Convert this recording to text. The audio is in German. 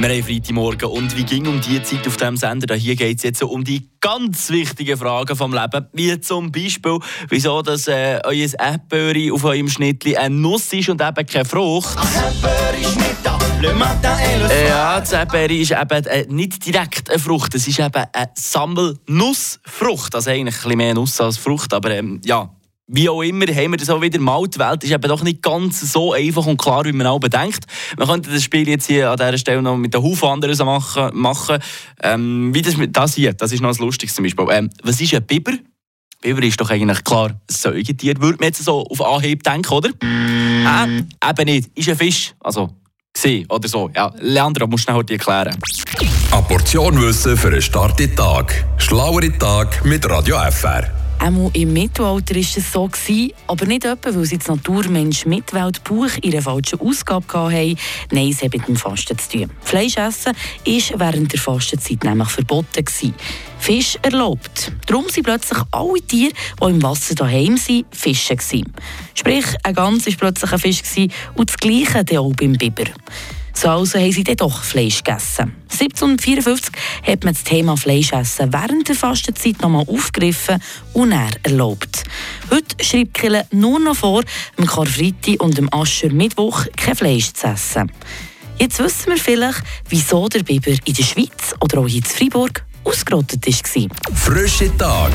Wir haben Freitagmorgen und wie ging um die Zeit auf diesem Sender? Hier geht es jetzt um die ganz wichtigen Fragen vom Leben, wie zum Beispiel, wieso dass, äh, euer Erdbeere auf eurem Schnittli eine Nuss ist und eben keine Frucht. Ja, das Erdbeere ist eben äh, nicht direkt eine Frucht, es ist eben eine Sammelnussfrucht. Also eigentlich ein bisschen mehr Nuss als Frucht, aber ähm, ja, wie auch immer, haben wir das auch wieder mal. Die Welt ist eben doch nicht ganz so einfach und klar, wie man auch bedenkt. Man könnte das Spiel jetzt hier an dieser Stelle noch mit einem Haufen anderen machen. machen. Ähm, wie das, das hier, das ist noch das Lustigste zum Beispiel. Ähm, was ist ein Biber? Biber ist doch eigentlich klar ein Säugetier, würde man jetzt so auf Anhieb denken, oder? Äh, eben nicht, ist ein Fisch. Also, gesehen oder so. Ja, Leandro, musst du schnell erklären. Eine Portion Wissen für einen starken Tag. Schlauere Tag mit Radio FR. Auch im Mittelalter war es so, gewesen, aber nicht etwa, weil sie das Naturmensch Mitweltbuch in einer falschen Ausgabe hatten. Nein, es hat mit dem Fasten zu tun. Fleisch essen war während der Fastenzeit nämlich verboten. Gewesen. Fisch erlaubt. Darum sind plötzlich alle Tiere, die im Wasser daheim sind, Fische. Gewesen. Sprich, ein Gans war plötzlich ein Fisch gewesen, und das Gleiche auch beim Biber. So also haben sie dann doch Fleisch gegessen. 1754 hat man das Thema Fleischessen während der Fastenzeit nochmal aufgegriffen und er erlaubt. Heute schreibt Kille nur noch vor, am Karfreitag und am Ascher Mittwoch kein Fleisch zu essen. Jetzt wissen wir vielleicht, wieso der Biber in der Schweiz oder auch hier in Freiburg ausgerottet war. Frische Tag